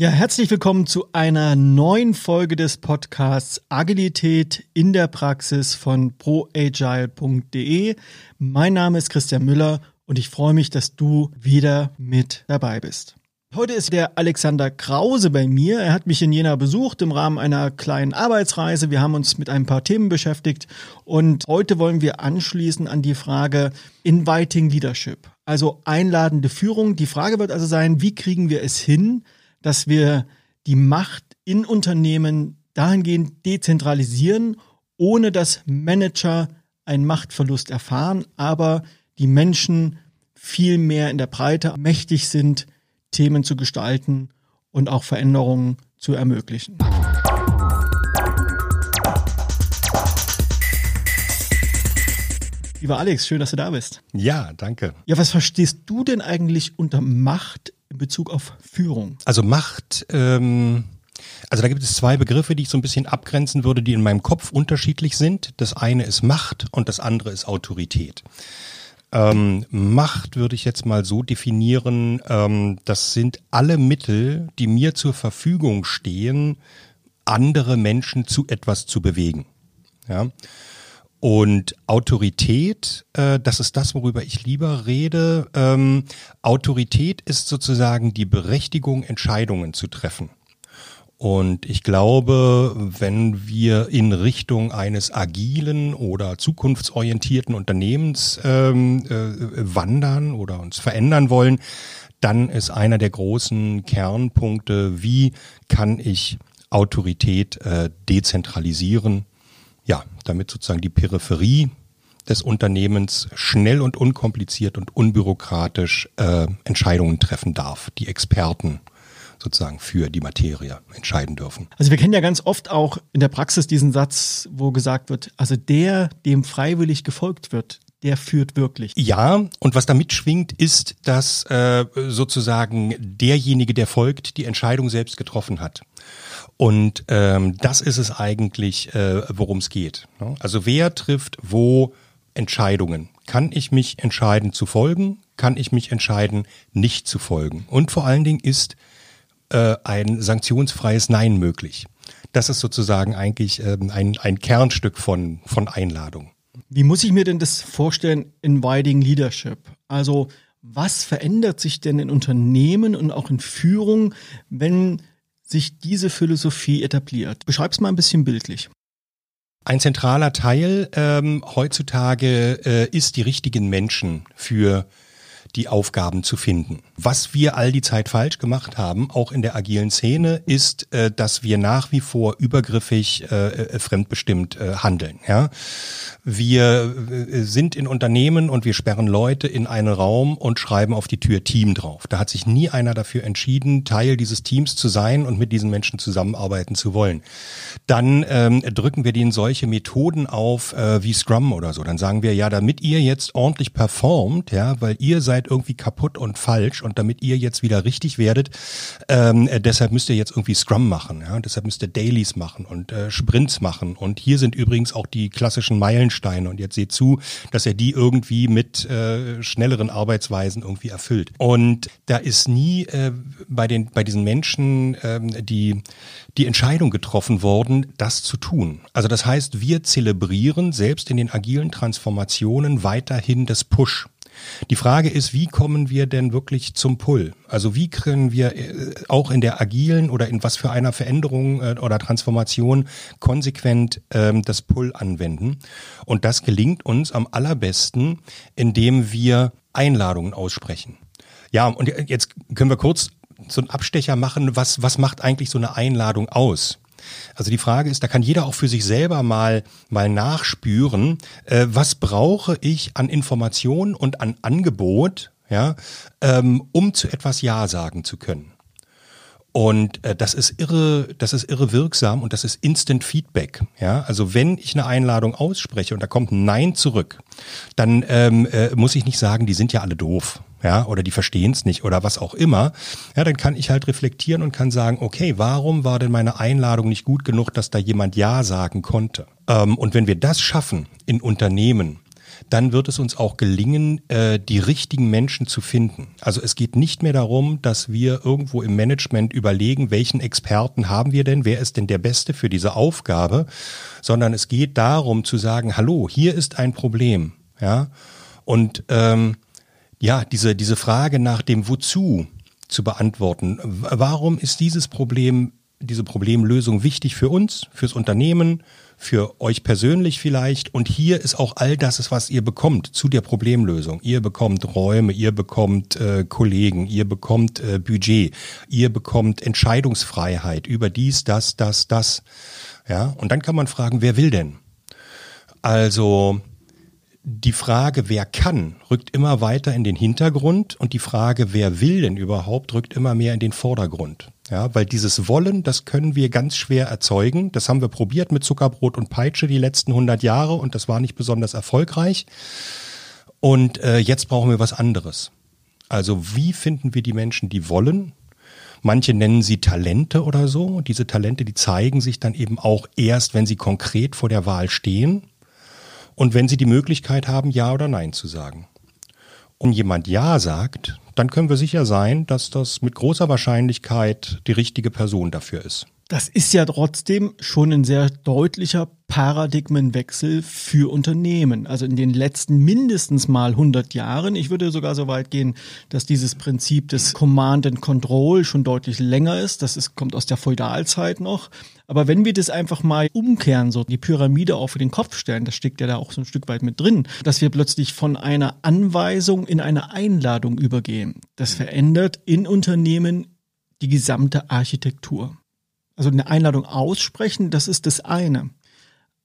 Ja, herzlich willkommen zu einer neuen Folge des Podcasts Agilität in der Praxis von proagile.de. Mein Name ist Christian Müller und ich freue mich, dass du wieder mit dabei bist. Heute ist der Alexander Krause bei mir. Er hat mich in Jena besucht im Rahmen einer kleinen Arbeitsreise. Wir haben uns mit ein paar Themen beschäftigt und heute wollen wir anschließen an die Frage Inviting Leadership, also einladende Führung. Die Frage wird also sein, wie kriegen wir es hin, dass wir die Macht in Unternehmen dahingehend dezentralisieren, ohne dass Manager einen Machtverlust erfahren, aber die Menschen viel mehr in der Breite mächtig sind, Themen zu gestalten und auch Veränderungen zu ermöglichen. Lieber Alex, schön, dass du da bist. Ja, danke. Ja, was verstehst du denn eigentlich unter Macht in Bezug auf Führung? Also Macht, ähm, also da gibt es zwei Begriffe, die ich so ein bisschen abgrenzen würde, die in meinem Kopf unterschiedlich sind. Das eine ist Macht und das andere ist Autorität. Ähm, Macht würde ich jetzt mal so definieren, ähm, das sind alle Mittel, die mir zur Verfügung stehen, andere Menschen zu etwas zu bewegen. Ja. Und Autorität, äh, das ist das, worüber ich lieber rede. Ähm, Autorität ist sozusagen die Berechtigung, Entscheidungen zu treffen. Und ich glaube, wenn wir in Richtung eines agilen oder zukunftsorientierten Unternehmens ähm, äh, wandern oder uns verändern wollen, dann ist einer der großen Kernpunkte, wie kann ich Autorität äh, dezentralisieren damit sozusagen die Peripherie des Unternehmens schnell und unkompliziert und unbürokratisch äh, Entscheidungen treffen darf, die Experten sozusagen für die Materie entscheiden dürfen. Also wir kennen ja ganz oft auch in der Praxis diesen Satz, wo gesagt wird, also der, dem freiwillig gefolgt wird, der führt wirklich. Ja, und was da mitschwingt, ist, dass äh, sozusagen derjenige, der folgt, die Entscheidung selbst getroffen hat. Und ähm, das ist es eigentlich, äh, worum es geht. Ne? Also wer trifft wo Entscheidungen? Kann ich mich entscheiden zu folgen? Kann ich mich entscheiden, nicht zu folgen? Und vor allen Dingen ist äh, ein sanktionsfreies Nein möglich. Das ist sozusagen eigentlich ähm, ein, ein Kernstück von, von Einladung. Wie muss ich mir denn das vorstellen, Inviting Leadership? Also was verändert sich denn in Unternehmen und auch in Führung, wenn sich diese Philosophie etabliert? Beschreib's mal ein bisschen bildlich. Ein zentraler Teil ähm, heutzutage äh, ist die richtigen Menschen für die Aufgaben zu finden. Was wir all die Zeit falsch gemacht haben, auch in der agilen Szene, ist, äh, dass wir nach wie vor übergriffig äh, äh fremdbestimmt äh, handeln. Ja? Wir äh, sind in Unternehmen und wir sperren Leute in einen Raum und schreiben auf die Tür Team drauf. Da hat sich nie einer dafür entschieden, Teil dieses Teams zu sein und mit diesen Menschen zusammenarbeiten zu wollen. Dann ähm, drücken wir denen solche Methoden auf äh, wie Scrum oder so. Dann sagen wir, ja, damit ihr jetzt ordentlich performt, ja, weil ihr seid irgendwie kaputt und falsch und damit ihr jetzt wieder richtig werdet, ähm, äh, deshalb müsst ihr jetzt irgendwie Scrum machen, ja, deshalb müsst ihr Dailies machen und äh, Sprints machen und hier sind übrigens auch die klassischen Meilensteine und jetzt seht zu, dass er die irgendwie mit äh, schnelleren Arbeitsweisen irgendwie erfüllt. Und da ist nie äh, bei den bei diesen Menschen ähm, die die Entscheidung getroffen worden, das zu tun. Also das heißt, wir zelebrieren selbst in den agilen Transformationen weiterhin das Push. Die Frage ist, wie kommen wir denn wirklich zum Pull? Also wie können wir äh, auch in der agilen oder in was für einer Veränderung äh, oder Transformation konsequent ähm, das Pull anwenden? Und das gelingt uns am allerbesten, indem wir Einladungen aussprechen. Ja, und jetzt können wir kurz so einen Abstecher machen. Was, was macht eigentlich so eine Einladung aus? Also die Frage ist, da kann jeder auch für sich selber mal, mal nachspüren, äh, was brauche ich an Information und an Angebot, ja, ähm, um zu etwas Ja sagen zu können. Und äh, das ist irre, das ist irre wirksam und das ist Instant Feedback. Ja, also wenn ich eine Einladung ausspreche und da kommt ein Nein zurück, dann ähm, äh, muss ich nicht sagen, die sind ja alle doof ja, oder die verstehen es nicht oder was auch immer, ja, dann kann ich halt reflektieren und kann sagen, okay, warum war denn meine Einladung nicht gut genug, dass da jemand Ja sagen konnte? Ähm, und wenn wir das schaffen in Unternehmen, dann wird es uns auch gelingen, äh, die richtigen Menschen zu finden. Also es geht nicht mehr darum, dass wir irgendwo im Management überlegen, welchen Experten haben wir denn, wer ist denn der Beste für diese Aufgabe, sondern es geht darum zu sagen, hallo, hier ist ein Problem, ja, und ähm, ja, diese, diese Frage nach dem Wozu zu beantworten. Warum ist dieses Problem, diese Problemlösung wichtig für uns, fürs Unternehmen, für euch persönlich vielleicht. Und hier ist auch all das, was ihr bekommt zu der Problemlösung. Ihr bekommt Räume, ihr bekommt äh, Kollegen, ihr bekommt äh, Budget, ihr bekommt Entscheidungsfreiheit über dies, das, das, das. Ja, und dann kann man fragen, wer will denn? Also die Frage, wer kann, rückt immer weiter in den Hintergrund und die Frage, wer will denn überhaupt, rückt immer mehr in den Vordergrund. Ja, weil dieses Wollen, das können wir ganz schwer erzeugen. Das haben wir probiert mit Zuckerbrot und Peitsche die letzten 100 Jahre und das war nicht besonders erfolgreich. Und äh, jetzt brauchen wir was anderes. Also wie finden wir die Menschen, die wollen? Manche nennen sie Talente oder so. Und diese Talente, die zeigen sich dann eben auch erst, wenn sie konkret vor der Wahl stehen und wenn sie die Möglichkeit haben, Ja oder Nein zu sagen. Und jemand Ja sagt, dann können wir sicher sein, dass das mit großer Wahrscheinlichkeit die richtige Person dafür ist. Das ist ja trotzdem schon ein sehr deutlicher Paradigmenwechsel für Unternehmen. Also in den letzten mindestens mal 100 Jahren. Ich würde sogar so weit gehen, dass dieses Prinzip des Command and Control schon deutlich länger ist. Das ist, kommt aus der Feudalzeit noch. Aber wenn wir das einfach mal umkehren, so die Pyramide auf den Kopf stellen, das steckt ja da auch so ein Stück weit mit drin, dass wir plötzlich von einer Anweisung in eine Einladung übergehen. Das verändert in Unternehmen die gesamte Architektur. Also eine Einladung aussprechen, das ist das eine.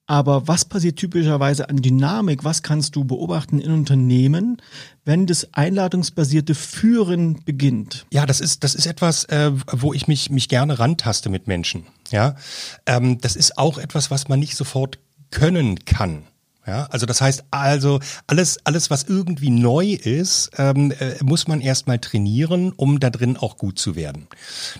Aber was passiert typischerweise an Dynamik? Was kannst du beobachten in Unternehmen, wenn das einladungsbasierte Führen beginnt? Ja, das ist das ist etwas, äh, wo ich mich mich gerne rantaste mit Menschen. Ja, ähm, das ist auch etwas, was man nicht sofort können kann. Ja, also das heißt also alles alles was irgendwie neu ist, ähm, äh, muss man erstmal trainieren, um da drin auch gut zu werden.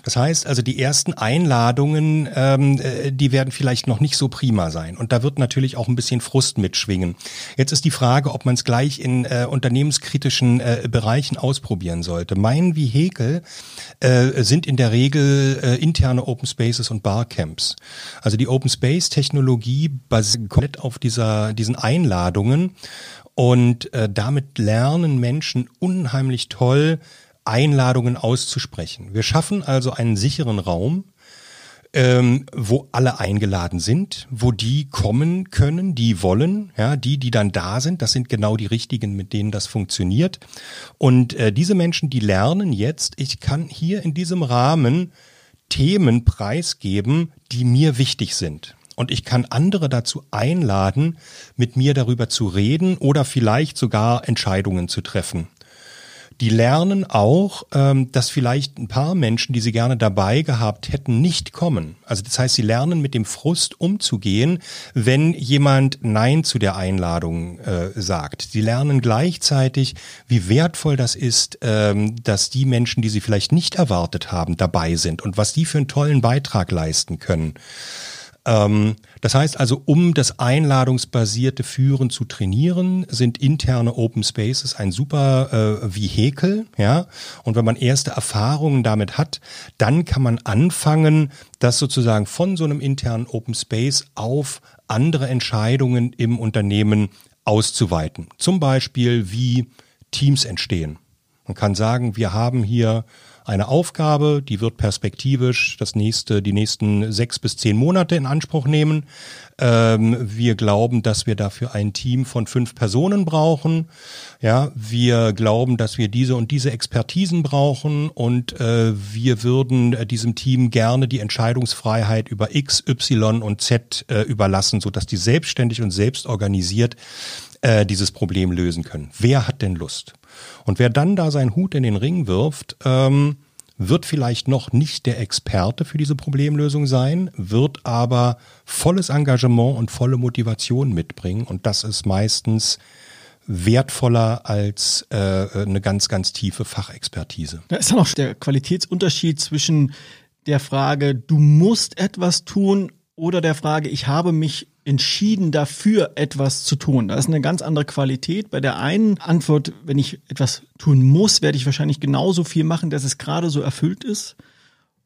Das heißt also die ersten Einladungen, ähm, äh, die werden vielleicht noch nicht so prima sein und da wird natürlich auch ein bisschen Frust mitschwingen. Jetzt ist die Frage, ob man es gleich in äh, unternehmenskritischen äh, Bereichen ausprobieren sollte. Mein Vehikel äh, sind in der Regel äh, interne Open Spaces und Barcamps. Also die Open Space Technologie basiert komplett auf dieser diesen diesen Einladungen und äh, damit lernen Menschen unheimlich toll, Einladungen auszusprechen. Wir schaffen also einen sicheren Raum, ähm, wo alle eingeladen sind, wo die kommen können, die wollen, ja, die, die dann da sind, das sind genau die richtigen, mit denen das funktioniert. Und äh, diese Menschen, die lernen jetzt, ich kann hier in diesem Rahmen Themen preisgeben, die mir wichtig sind. Und ich kann andere dazu einladen, mit mir darüber zu reden oder vielleicht sogar Entscheidungen zu treffen. Die lernen auch, ähm, dass vielleicht ein paar Menschen, die sie gerne dabei gehabt hätten, nicht kommen. Also das heißt, sie lernen mit dem Frust umzugehen, wenn jemand Nein zu der Einladung äh, sagt. Sie lernen gleichzeitig, wie wertvoll das ist, ähm, dass die Menschen, die sie vielleicht nicht erwartet haben, dabei sind und was die für einen tollen Beitrag leisten können. Ähm, das heißt also, um das einladungsbasierte Führen zu trainieren, sind interne Open Spaces ein super äh, Vehikel, ja. Und wenn man erste Erfahrungen damit hat, dann kann man anfangen, das sozusagen von so einem internen Open Space auf andere Entscheidungen im Unternehmen auszuweiten. Zum Beispiel, wie Teams entstehen. Man kann sagen, wir haben hier eine Aufgabe, die wird perspektivisch das nächste, die nächsten sechs bis zehn Monate in Anspruch nehmen. Ähm, wir glauben, dass wir dafür ein Team von fünf Personen brauchen. Ja, wir glauben, dass wir diese und diese Expertisen brauchen und äh, wir würden äh, diesem Team gerne die Entscheidungsfreiheit über X, Y und Z äh, überlassen, so dass die selbstständig und selbst organisiert äh, dieses Problem lösen können. Wer hat denn Lust? Und wer dann da seinen Hut in den Ring wirft, ähm, wird vielleicht noch nicht der Experte für diese Problemlösung sein, wird aber volles Engagement und volle Motivation mitbringen. Und das ist meistens wertvoller als äh, eine ganz, ganz tiefe Fachexpertise. Da ist dann auch der Qualitätsunterschied zwischen der Frage, du musst etwas tun oder der Frage, ich habe mich entschieden dafür, etwas zu tun. Das ist eine ganz andere Qualität. Bei der einen Antwort, wenn ich etwas tun muss, werde ich wahrscheinlich genauso viel machen, dass es gerade so erfüllt ist.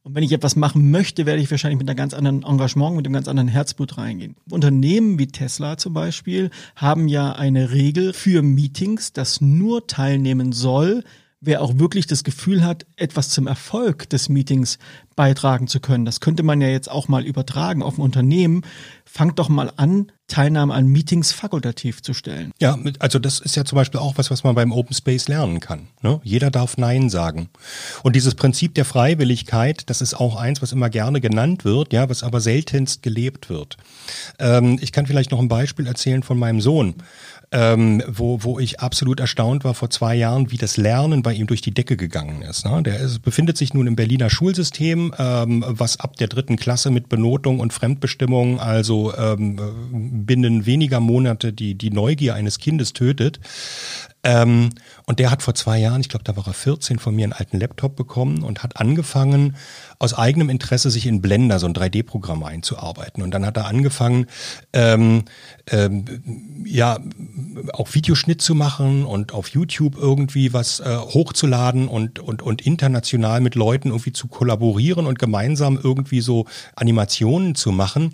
Und wenn ich etwas machen möchte, werde ich wahrscheinlich mit einem ganz anderen Engagement, mit einem ganz anderen Herzblut reingehen. Unternehmen wie Tesla zum Beispiel haben ja eine Regel für Meetings, dass nur teilnehmen soll, wer auch wirklich das Gefühl hat, etwas zum Erfolg des Meetings beitragen zu können. Das könnte man ja jetzt auch mal übertragen auf ein Unternehmen. Fangt doch mal an, Teilnahme an Meetings fakultativ zu stellen. Ja, also das ist ja zum Beispiel auch was, was man beim Open Space lernen kann. Ne? Jeder darf Nein sagen. Und dieses Prinzip der Freiwilligkeit, das ist auch eins, was immer gerne genannt wird, ja, was aber seltenst gelebt wird. Ähm, ich kann vielleicht noch ein Beispiel erzählen von meinem Sohn ähm, wo, wo ich absolut erstaunt war vor zwei Jahren, wie das Lernen bei ihm durch die Decke gegangen ist. Ne? Der ist, befindet sich nun im Berliner Schulsystem, ähm, was ab der dritten Klasse mit Benotung und Fremdbestimmung, also ähm, binnen weniger Monate die, die Neugier eines Kindes tötet. Ähm, und der hat vor zwei Jahren, ich glaube, da war er 14, von mir einen alten Laptop bekommen und hat angefangen, aus eigenem Interesse sich in Blender, so ein 3D-Programm einzuarbeiten. Und dann hat er angefangen, ähm, ähm, ja, auch Videoschnitt zu machen und auf YouTube irgendwie was äh, hochzuladen und, und, und international mit Leuten irgendwie zu kollaborieren und gemeinsam irgendwie so Animationen zu machen.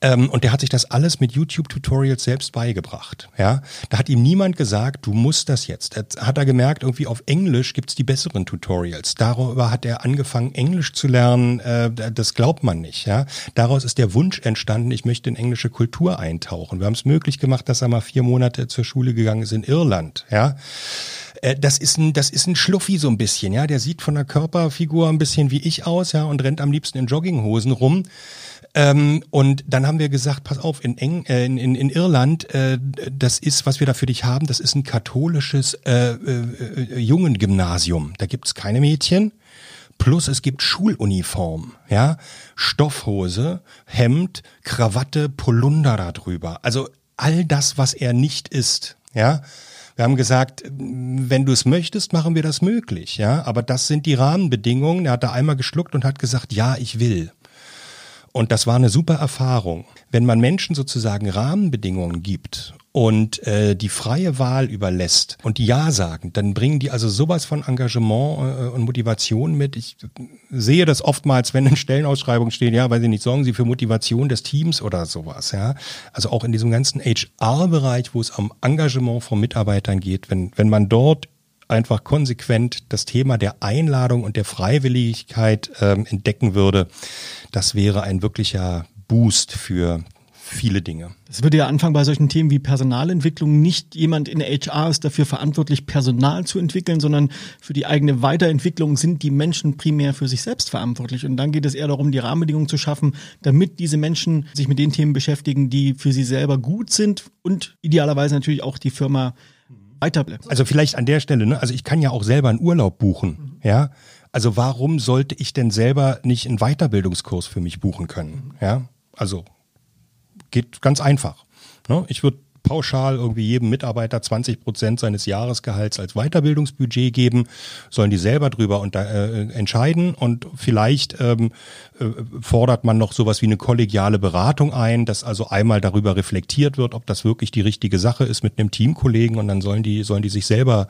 Ähm, und der hat sich das alles mit YouTube-Tutorials selbst beigebracht. Ja, da hat ihm niemand gesagt, du musst das jetzt. Da hat er gemerkt, irgendwie auf Englisch gibt's die besseren Tutorials. Darüber hat er angefangen, Englisch zu lernen. Äh, das glaubt man nicht. Ja, daraus ist der Wunsch entstanden, ich möchte in englische Kultur eintauchen. Wir haben es möglich gemacht, dass er mal vier Monate zur Schule gegangen ist in Irland. Ja, äh, das ist ein, das ist ein Schluffi so ein bisschen. Ja, der sieht von der Körperfigur ein bisschen wie ich aus. Ja, und rennt am liebsten in Jogginghosen rum. Ähm, und dann haben wir gesagt, pass auf, in, Eng, äh, in, in, in Irland, äh, das ist, was wir da für dich haben, das ist ein katholisches äh, äh, äh Jungengymnasium. Da gibt's keine Mädchen. Plus es gibt Schuluniform, ja, Stoffhose, Hemd, Krawatte, Polunder darüber. Also all das, was er nicht ist, ja. Wir haben gesagt, wenn du es möchtest, machen wir das möglich, ja. Aber das sind die Rahmenbedingungen. Er hat da einmal geschluckt und hat gesagt, ja, ich will. Und das war eine super Erfahrung. Wenn man Menschen sozusagen Rahmenbedingungen gibt und äh, die freie Wahl überlässt und die Ja sagen, dann bringen die also sowas von Engagement äh, und Motivation mit. Ich sehe das oftmals, wenn in Stellenausschreibungen stehen, ja, weil sie nicht sorgen Sie für Motivation des Teams oder sowas, ja. Also auch in diesem ganzen HR-Bereich, wo es am Engagement von Mitarbeitern geht, wenn, wenn man dort einfach konsequent das Thema der Einladung und der Freiwilligkeit ähm, entdecken würde, das wäre ein wirklicher Boost für viele Dinge. Es würde ja anfangen bei solchen Themen wie Personalentwicklung. Nicht jemand in HR ist dafür verantwortlich, Personal zu entwickeln, sondern für die eigene Weiterentwicklung sind die Menschen primär für sich selbst verantwortlich. Und dann geht es eher darum, die Rahmenbedingungen zu schaffen, damit diese Menschen sich mit den Themen beschäftigen, die für sie selber gut sind und idealerweise natürlich auch die Firma weiterbleibt. Also vielleicht an der Stelle, ne? also ich kann ja auch selber einen Urlaub buchen, ja. Also warum sollte ich denn selber nicht einen Weiterbildungskurs für mich buchen können, ja? Also geht ganz einfach. Ne? Ich würde pauschal irgendwie jedem Mitarbeiter 20 Prozent seines Jahresgehalts als Weiterbildungsbudget geben, sollen die selber drüber und, äh, entscheiden und vielleicht ähm, äh, fordert man noch sowas wie eine kollegiale Beratung ein, dass also einmal darüber reflektiert wird, ob das wirklich die richtige Sache ist mit einem Teamkollegen und dann sollen die sollen die sich selber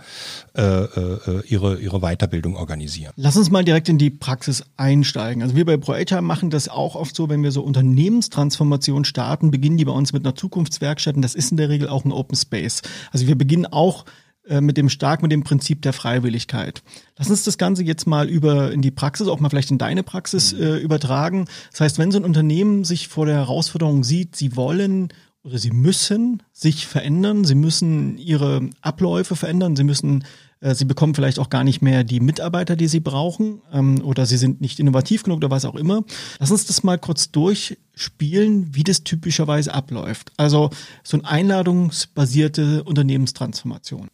äh, äh, ihre ihre Weiterbildung organisieren. Lass uns mal direkt in die Praxis einsteigen. Also wir bei ProHR machen das auch oft so, wenn wir so Unternehmenstransformation starten, beginnen die bei uns mit einer Zukunftswerkstatt und das ist in der Regel auch ein Open Space. Also wir beginnen auch äh, mit dem stark mit dem Prinzip der Freiwilligkeit. Lass uns das Ganze jetzt mal über in die Praxis, auch mal vielleicht in deine Praxis mhm. äh, übertragen. Das heißt, wenn so ein Unternehmen sich vor der Herausforderung sieht, sie wollen oder sie müssen sich verändern, sie müssen ihre Abläufe verändern, sie müssen Sie bekommen vielleicht auch gar nicht mehr die Mitarbeiter, die Sie brauchen, ähm, oder Sie sind nicht innovativ genug oder was auch immer. Lass uns das mal kurz durchspielen, wie das typischerweise abläuft. Also so eine einladungsbasierte Unternehmenstransformation.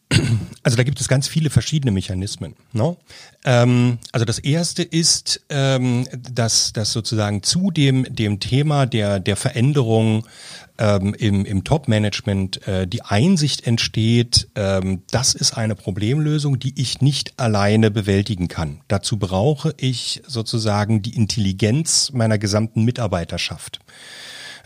Also da gibt es ganz viele verschiedene Mechanismen. No? Ähm, also das erste ist, ähm, dass, dass sozusagen zu dem, dem Thema der, der Veränderung ähm, im, im Top-Management äh, die Einsicht entsteht, ähm, das ist eine Problemlösung Lösung, die ich nicht alleine bewältigen kann. Dazu brauche ich sozusagen die Intelligenz meiner gesamten Mitarbeiterschaft.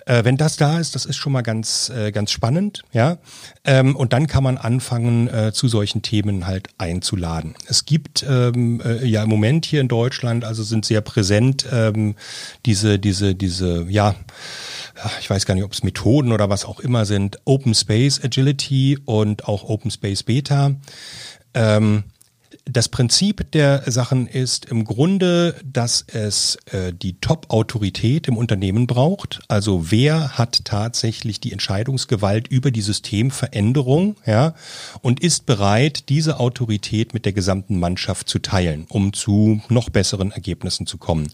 Äh, wenn das da ist, das ist schon mal ganz, äh, ganz spannend, ja. Ähm, und dann kann man anfangen, äh, zu solchen Themen halt einzuladen. Es gibt ähm, äh, ja im Moment hier in Deutschland, also sind sehr präsent ähm, diese, diese, diese, ja, ich weiß gar nicht, ob es Methoden oder was auch immer sind, Open Space Agility und auch Open Space Beta. Ähm, das Prinzip der Sachen ist im Grunde, dass es äh, die Top-Autorität im Unternehmen braucht. Also wer hat tatsächlich die Entscheidungsgewalt über die Systemveränderung, ja, und ist bereit, diese Autorität mit der gesamten Mannschaft zu teilen, um zu noch besseren Ergebnissen zu kommen.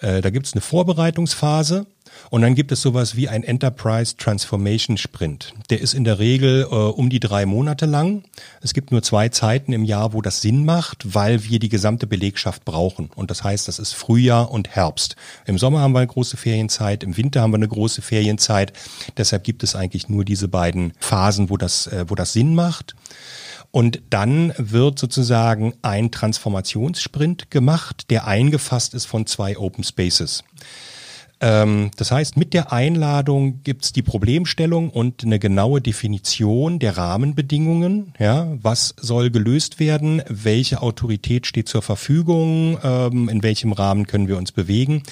Äh, da gibt es eine Vorbereitungsphase. Und dann gibt es sowas wie ein Enterprise Transformation Sprint. Der ist in der Regel äh, um die drei Monate lang. Es gibt nur zwei Zeiten im Jahr, wo das Sinn macht, weil wir die gesamte Belegschaft brauchen. Und das heißt, das ist Frühjahr und Herbst. Im Sommer haben wir eine große Ferienzeit, im Winter haben wir eine große Ferienzeit. Deshalb gibt es eigentlich nur diese beiden Phasen, wo das, äh, wo das Sinn macht. Und dann wird sozusagen ein Transformationssprint gemacht, der eingefasst ist von zwei Open Spaces. Ähm, das heißt, mit der Einladung gibt's die Problemstellung und eine genaue Definition der Rahmenbedingungen. Ja, was soll gelöst werden? Welche Autorität steht zur Verfügung? Ähm, in welchem Rahmen können wir uns bewegen?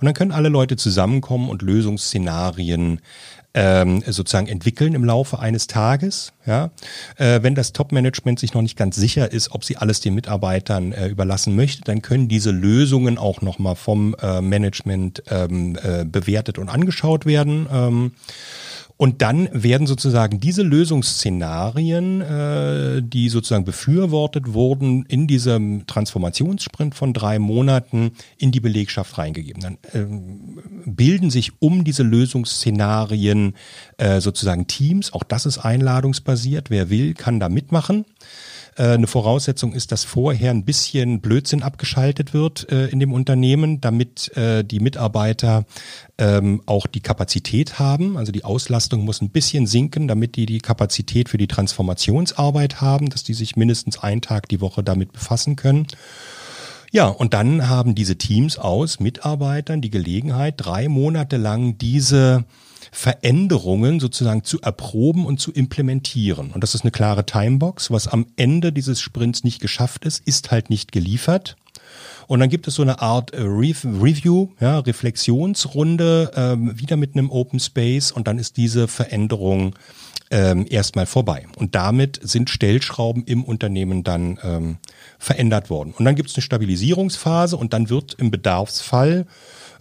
Und dann können alle Leute zusammenkommen und Lösungsszenarien ähm, sozusagen entwickeln im Laufe eines Tages. Ja, äh, wenn das Top-Management sich noch nicht ganz sicher ist, ob sie alles den Mitarbeitern äh, überlassen möchte, dann können diese Lösungen auch noch mal vom äh, Management ähm, äh, bewertet und angeschaut werden. Ähm, und dann werden sozusagen diese Lösungsszenarien, äh, die sozusagen befürwortet wurden, in diesem Transformationssprint von drei Monaten in die Belegschaft reingegeben. Dann äh, bilden sich um diese Lösungsszenarien äh, sozusagen Teams. Auch das ist einladungsbasiert. Wer will, kann da mitmachen. Äh, eine Voraussetzung ist, dass vorher ein bisschen Blödsinn abgeschaltet wird äh, in dem Unternehmen, damit äh, die Mitarbeiter ähm, auch die Kapazität haben. Also die Auslastung muss ein bisschen sinken, damit die die Kapazität für die Transformationsarbeit haben, dass die sich mindestens einen Tag die Woche damit befassen können. Ja, und dann haben diese Teams aus Mitarbeitern die Gelegenheit, drei Monate lang diese Veränderungen sozusagen zu erproben und zu implementieren. Und das ist eine klare Timebox. Was am Ende dieses Sprints nicht geschafft ist, ist halt nicht geliefert. Und dann gibt es so eine Art äh, Review, ja, Reflexionsrunde, ähm, wieder mit einem Open Space und dann ist diese Veränderung ähm, erstmal vorbei. Und damit sind Stellschrauben im Unternehmen dann ähm, verändert worden. Und dann gibt es eine Stabilisierungsphase und dann wird im Bedarfsfall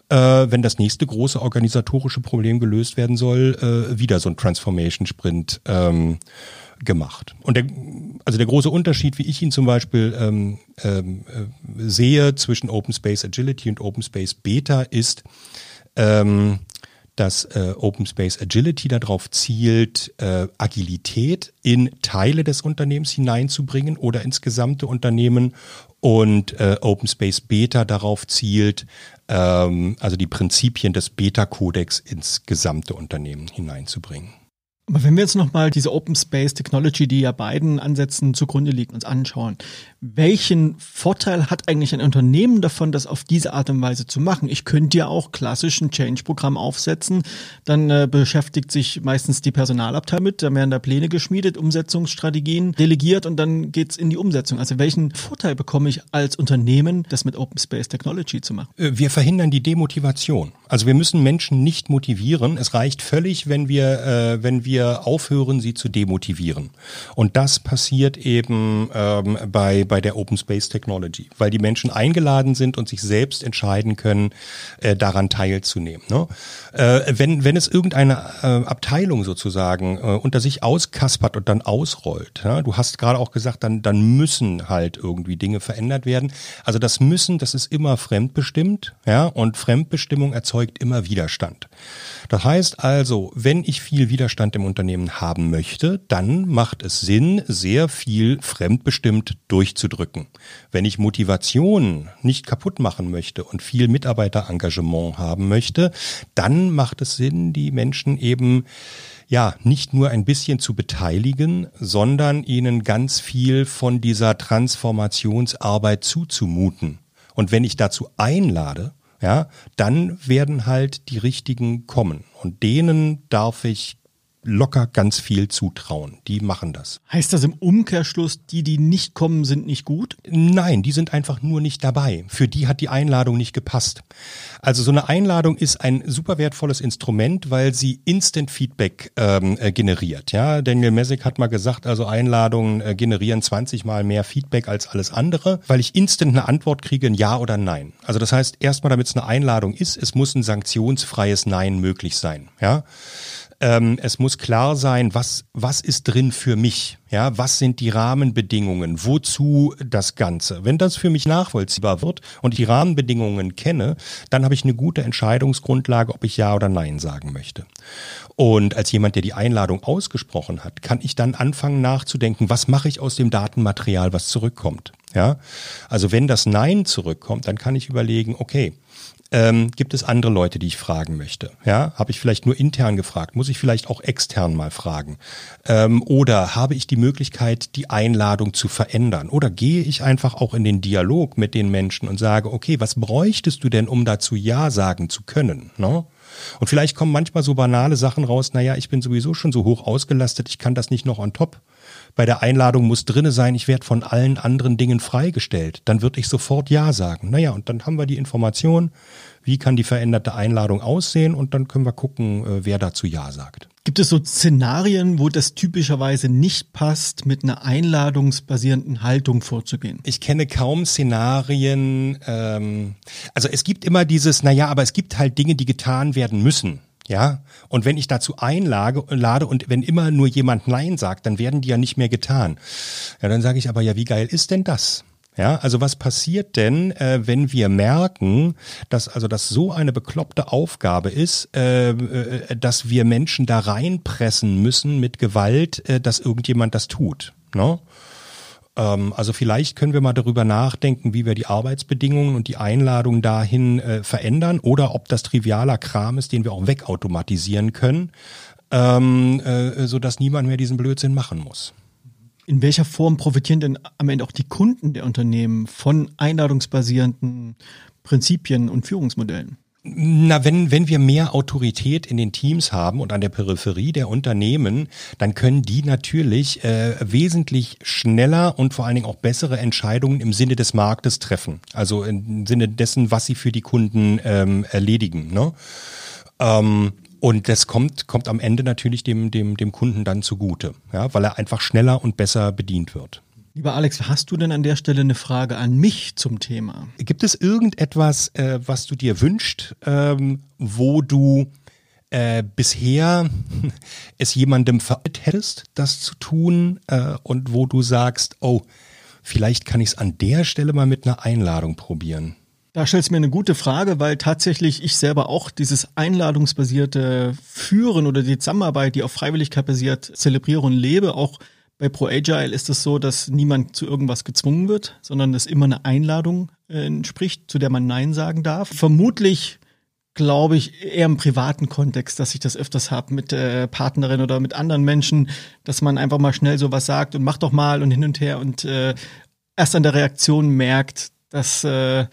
äh, wenn das nächste große organisatorische Problem gelöst werden soll, äh, wieder so ein Transformation-Sprint ähm, gemacht. Und der, also der große Unterschied, wie ich ihn zum Beispiel ähm, ähm, äh, sehe zwischen Open Space Agility und Open Space Beta ist, ähm, dass äh, Open Space Agility darauf zielt, äh, Agilität in Teile des Unternehmens hineinzubringen oder ins gesamte Unternehmen und äh, Open Space Beta darauf zielt, ähm, also die Prinzipien des Beta-Kodex ins gesamte Unternehmen hineinzubringen. Aber wenn wir jetzt nochmal diese Open Space Technology, die ja beiden Ansätzen zugrunde liegt, uns anschauen, welchen Vorteil hat eigentlich ein Unternehmen davon, das auf diese Art und Weise zu machen? Ich könnte ja auch klassisch ein Change-Programm aufsetzen, dann äh, beschäftigt sich meistens die Personalabteilung mit, da werden da Pläne geschmiedet, Umsetzungsstrategien delegiert und dann geht's in die Umsetzung. Also welchen Vorteil bekomme ich als Unternehmen, das mit Open Space Technology zu machen? Äh, wir verhindern die Demotivation. Also wir müssen Menschen nicht motivieren. Es reicht völlig, wenn wir, äh, wenn wir aufhören, sie zu demotivieren. Und das passiert eben ähm, bei, bei der Open Space Technology, weil die Menschen eingeladen sind und sich selbst entscheiden können, äh, daran teilzunehmen. Ne? Äh, wenn, wenn es irgendeine äh, Abteilung sozusagen äh, unter sich auskaspert und dann ausrollt, ja? du hast gerade auch gesagt, dann, dann müssen halt irgendwie Dinge verändert werden. Also das müssen, das ist immer fremdbestimmt, ja, und Fremdbestimmung erzeugt immer Widerstand. Das heißt also, wenn ich viel Widerstand im Unternehmen haben möchte, dann macht es Sinn, sehr viel fremdbestimmt durchzudrücken. Wenn ich Motivation nicht kaputt machen möchte und viel Mitarbeiterengagement haben möchte, dann macht es Sinn, die Menschen eben ja, nicht nur ein bisschen zu beteiligen, sondern ihnen ganz viel von dieser Transformationsarbeit zuzumuten. Und wenn ich dazu einlade, ja, dann werden halt die richtigen kommen. Und denen darf ich locker ganz viel zutrauen. Die machen das. Heißt das im Umkehrschluss, die, die nicht kommen, sind nicht gut? Nein, die sind einfach nur nicht dabei. Für die hat die Einladung nicht gepasst. Also so eine Einladung ist ein super wertvolles Instrument, weil sie Instant Feedback ähm, äh, generiert. Ja, Daniel Messick hat mal gesagt, also Einladungen äh, generieren 20 mal mehr Feedback als alles andere, weil ich instant eine Antwort kriege, ein Ja oder Nein. Also das heißt, erstmal, damit es eine Einladung ist, es muss ein sanktionsfreies Nein möglich sein. Ja. Ähm, es muss klar sein, was, was ist drin für mich? Ja, was sind die Rahmenbedingungen? Wozu das Ganze? Wenn das für mich nachvollziehbar wird und die Rahmenbedingungen kenne, dann habe ich eine gute Entscheidungsgrundlage, ob ich Ja oder Nein sagen möchte. Und als jemand, der die Einladung ausgesprochen hat, kann ich dann anfangen nachzudenken, was mache ich aus dem Datenmaterial, was zurückkommt? Ja, also wenn das Nein zurückkommt, dann kann ich überlegen, okay, ähm, gibt es andere Leute, die ich fragen möchte? Ja, habe ich vielleicht nur intern gefragt? Muss ich vielleicht auch extern mal fragen? Ähm, oder habe ich die Möglichkeit, die Einladung zu verändern? Oder gehe ich einfach auch in den Dialog mit den Menschen und sage, okay, was bräuchtest du denn, um dazu Ja sagen zu können? Ne? Und vielleicht kommen manchmal so banale Sachen raus, naja, ich bin sowieso schon so hoch ausgelastet, ich kann das nicht noch on top. Bei der Einladung muss drinne sein, ich werde von allen anderen Dingen freigestellt. Dann würde ich sofort Ja sagen. Naja, und dann haben wir die Information, wie kann die veränderte Einladung aussehen und dann können wir gucken, äh, wer dazu Ja sagt. Gibt es so Szenarien, wo das typischerweise nicht passt, mit einer einladungsbasierenden Haltung vorzugehen? Ich kenne kaum Szenarien. Ähm, also es gibt immer dieses, naja, aber es gibt halt Dinge, die getan werden müssen. Ja, und wenn ich dazu einlade lade und wenn immer nur jemand Nein sagt, dann werden die ja nicht mehr getan. Ja, dann sage ich aber, ja, wie geil ist denn das? Ja, also was passiert denn, äh, wenn wir merken, dass also das so eine bekloppte Aufgabe ist, äh, äh, dass wir Menschen da reinpressen müssen mit Gewalt, äh, dass irgendjemand das tut? Ne? Ähm, also vielleicht können wir mal darüber nachdenken, wie wir die Arbeitsbedingungen und die Einladung dahin äh, verändern oder ob das trivialer Kram ist, den wir auch wegautomatisieren können, ähm, äh, so dass niemand mehr diesen Blödsinn machen muss. In welcher Form profitieren denn am Ende auch die Kunden der Unternehmen von einladungsbasierenden Prinzipien und Führungsmodellen? Na, wenn, wenn wir mehr Autorität in den Teams haben und an der Peripherie der Unternehmen, dann können die natürlich äh, wesentlich schneller und vor allen Dingen auch bessere Entscheidungen im Sinne des Marktes treffen. Also im Sinne dessen, was sie für die Kunden ähm, erledigen. Ne? Ähm, und das kommt, kommt am Ende natürlich dem, dem, dem Kunden dann zugute, ja, weil er einfach schneller und besser bedient wird. Lieber Alex, hast du denn an der Stelle eine Frage an mich zum Thema? Gibt es irgendetwas, äh, was du dir wünscht, ähm, wo du äh, bisher es jemandem verabredet hättest, das zu tun äh, und wo du sagst, oh, vielleicht kann ich es an der Stelle mal mit einer Einladung probieren? Da stellst du mir eine gute Frage, weil tatsächlich ich selber auch dieses einladungsbasierte Führen oder die Zusammenarbeit, die auf Freiwilligkeit basiert, zelebriere und lebe. Auch bei ProAgile ist es so, dass niemand zu irgendwas gezwungen wird, sondern es immer eine Einladung äh, entspricht, zu der man Nein sagen darf. Vermutlich glaube ich, eher im privaten Kontext, dass ich das öfters habe mit äh, Partnerin oder mit anderen Menschen, dass man einfach mal schnell sowas sagt und mach doch mal und hin und her und äh, erst an der Reaktion merkt, dass äh,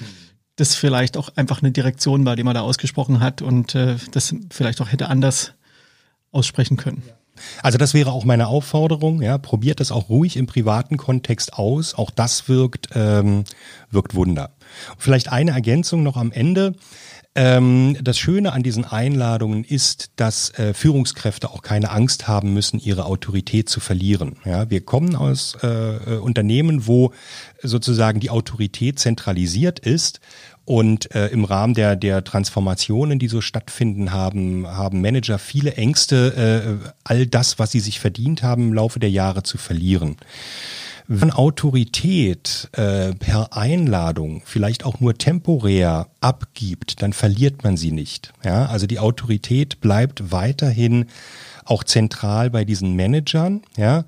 das vielleicht auch einfach eine Direktion war, die man da ausgesprochen hat und äh, das vielleicht auch hätte anders aussprechen können. Also das wäre auch meine Aufforderung. Ja, probiert das auch ruhig im privaten Kontext aus. Auch das wirkt ähm, wirkt Wunder. Vielleicht eine Ergänzung noch am Ende. Ähm, das Schöne an diesen Einladungen ist, dass äh, Führungskräfte auch keine Angst haben müssen, ihre Autorität zu verlieren. Ja, wir kommen aus äh, äh Unternehmen, wo sozusagen die Autorität zentralisiert ist. Und äh, im Rahmen der, der Transformationen, die so stattfinden, haben, haben Manager viele Ängste, äh, all das, was sie sich verdient haben, im Laufe der Jahre zu verlieren. Wenn Autorität äh, per Einladung vielleicht auch nur temporär abgibt, dann verliert man sie nicht. Ja, also die Autorität bleibt weiterhin auch zentral bei diesen Managern, ja.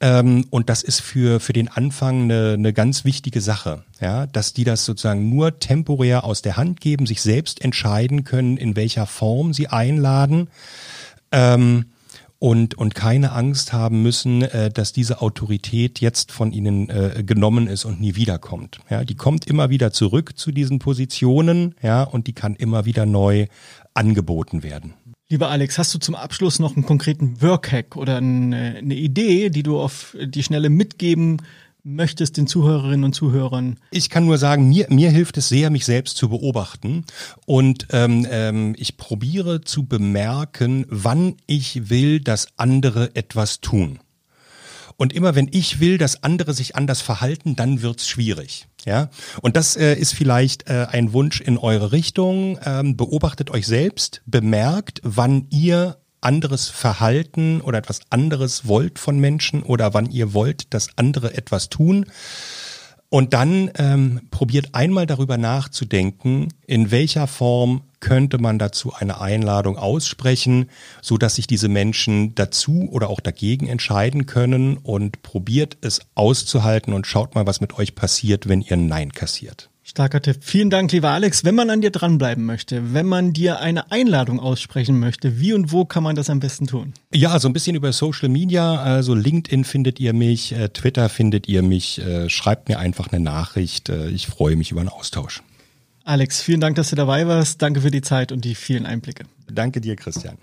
Ähm, und das ist für, für den Anfang eine, eine ganz wichtige Sache, ja, dass die das sozusagen nur temporär aus der Hand geben, sich selbst entscheiden können, in welcher Form sie einladen. Ähm, und, und keine Angst haben müssen, äh, dass diese Autorität jetzt von ihnen äh, genommen ist und nie wiederkommt. Ja, die kommt immer wieder zurück zu diesen Positionen, ja, und die kann immer wieder neu angeboten werden. Lieber Alex, hast du zum Abschluss noch einen konkreten Workhack oder eine, eine Idee, die du auf die Schnelle mitgeben möchtest den Zuhörerinnen und Zuhörern? Ich kann nur sagen, mir, mir hilft es sehr, mich selbst zu beobachten. Und ähm, ähm, ich probiere zu bemerken, wann ich will, dass andere etwas tun. Und immer wenn ich will, dass andere sich anders verhalten, dann wird's schwierig. Ja, und das äh, ist vielleicht äh, ein Wunsch in eure Richtung. Ähm, beobachtet euch selbst, bemerkt, wann ihr anderes Verhalten oder etwas anderes wollt von Menschen oder wann ihr wollt, dass andere etwas tun. Und dann ähm, probiert einmal darüber nachzudenken, in welcher Form könnte man dazu eine Einladung aussprechen, so dass sich diese Menschen dazu oder auch dagegen entscheiden können und probiert es auszuhalten und schaut mal, was mit euch passiert, wenn ihr Nein kassiert. Starker Tipp. Vielen Dank, lieber Alex. Wenn man an dir dranbleiben möchte, wenn man dir eine Einladung aussprechen möchte, wie und wo kann man das am besten tun? Ja, so ein bisschen über Social Media. Also LinkedIn findet ihr mich, äh, Twitter findet ihr mich. Äh, schreibt mir einfach eine Nachricht. Äh, ich freue mich über einen Austausch. Alex, vielen Dank, dass du dabei warst. Danke für die Zeit und die vielen Einblicke. Danke dir, Christian.